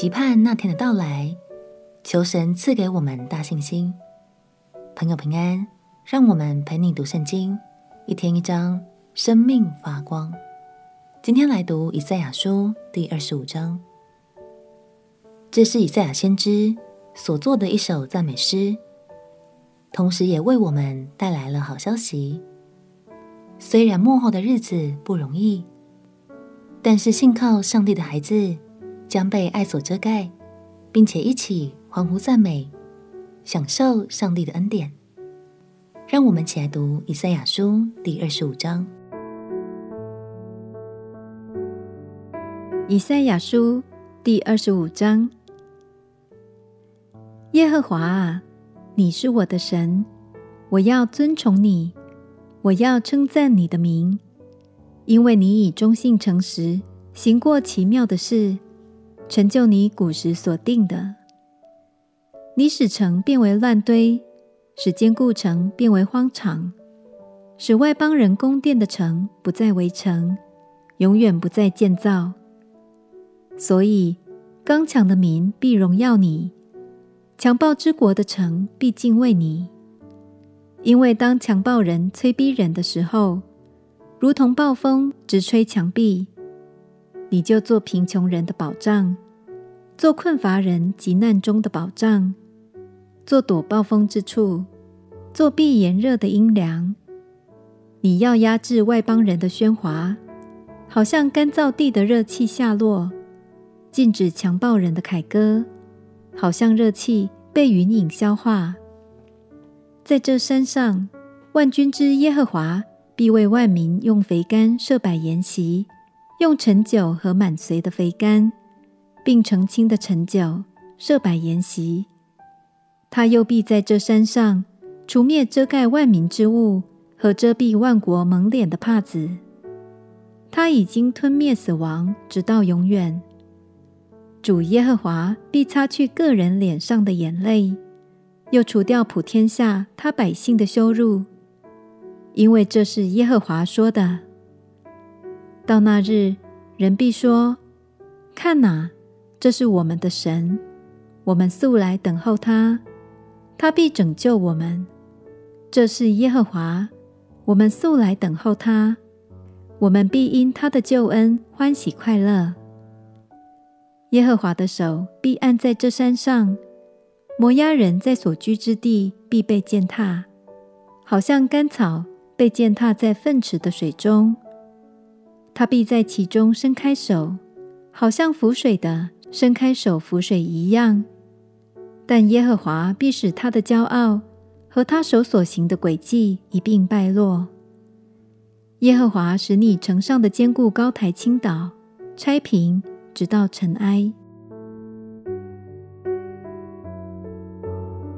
期盼那天的到来，求神赐给我们大信心。朋友平安，让我们陪你读圣经，一天一章，生命发光。今天来读以赛亚书第二十五章，这是以赛亚先知所作的一首赞美诗，同时也为我们带来了好消息。虽然幕后的日子不容易，但是信靠上帝的孩子将被爱所遮盖，并且一起欢呼赞美，享受上帝的恩典。让我们起来读以赛亚书第二十五章。以赛亚书第二十五章：耶和华啊，你是我的神，我要尊崇你。我要称赞你的名，因为你以忠信诚实行过奇妙的事，成就你古时所定的。你使城变为乱堆，使坚固城变为荒场，使外邦人宫殿的城不再为城，永远不再建造。所以刚强的民必荣耀你，强暴之国的城必敬畏你。因为当强暴人催逼人的时候，如同暴风直吹墙壁，你就做贫穷人的保障，做困乏人急难中的保障，做躲暴风之处，做避炎热的阴凉。你要压制外邦人的喧哗，好像干燥地的热气下落；禁止强暴人的凯歌，好像热气被云影消化。在这山上，万军之耶和华必为万民用肥甘设摆筵席，用陈酒和满髓的肥甘，并澄清的陈酒设摆筵席。他又必在这山上除灭遮盖万民之物和遮蔽万国蒙脸的帕子。他已经吞灭死亡，直到永远。主耶和华必擦去个人脸上的眼泪。又除掉普天下他百姓的羞辱，因为这是耶和华说的。到那日，人必说：“看哪，这是我们的神，我们素来等候他，他必拯救我们。这是耶和华，我们素来等候他，我们必因他的救恩欢喜快乐。耶和华的手必按在这山上。”摩押人在所居之地必被践踏，好像干草被践踏在粪池的水中。他必在其中伸开手，好像浮水的伸开手扶水一样。但耶和华必使他的骄傲和他手所行的诡计一并败落。耶和华使你城上的坚固高台倾倒，拆平，直到尘埃。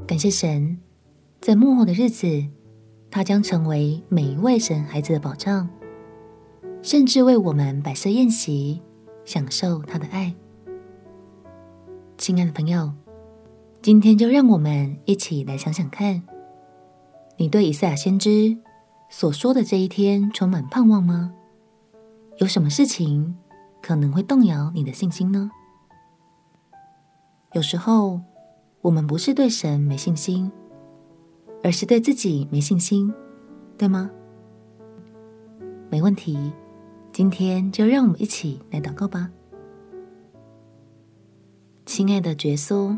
感谢神，在幕后的日子，他将成为每一位神孩子的保障，甚至为我们摆设宴席，享受他的爱。亲爱的朋友，今天就让我们一起来想想看，你对以赛亚先知所说的这一天充满盼望吗？有什么事情可能会动摇你的信心呢？有时候，我们不是对神没信心，而是对自己没信心，对吗？没问题，今天就让我们一起来祷告吧。亲爱的耶稣，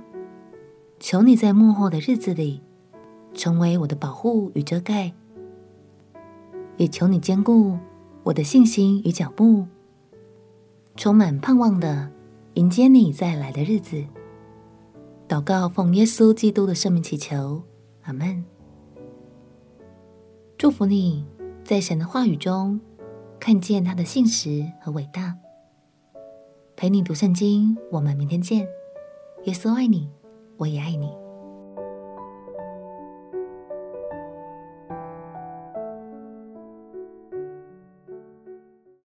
求你在幕后的日子里成为我的保护与遮盖，也求你坚固我的信心与脚步，充满盼望的迎接你再来的日子。祷告，奉耶稣基督的圣名祈求，阿门。祝福你在神的话语中看见他的信实和伟大。陪你读圣经，我们明天见。耶稣爱你，我也爱你。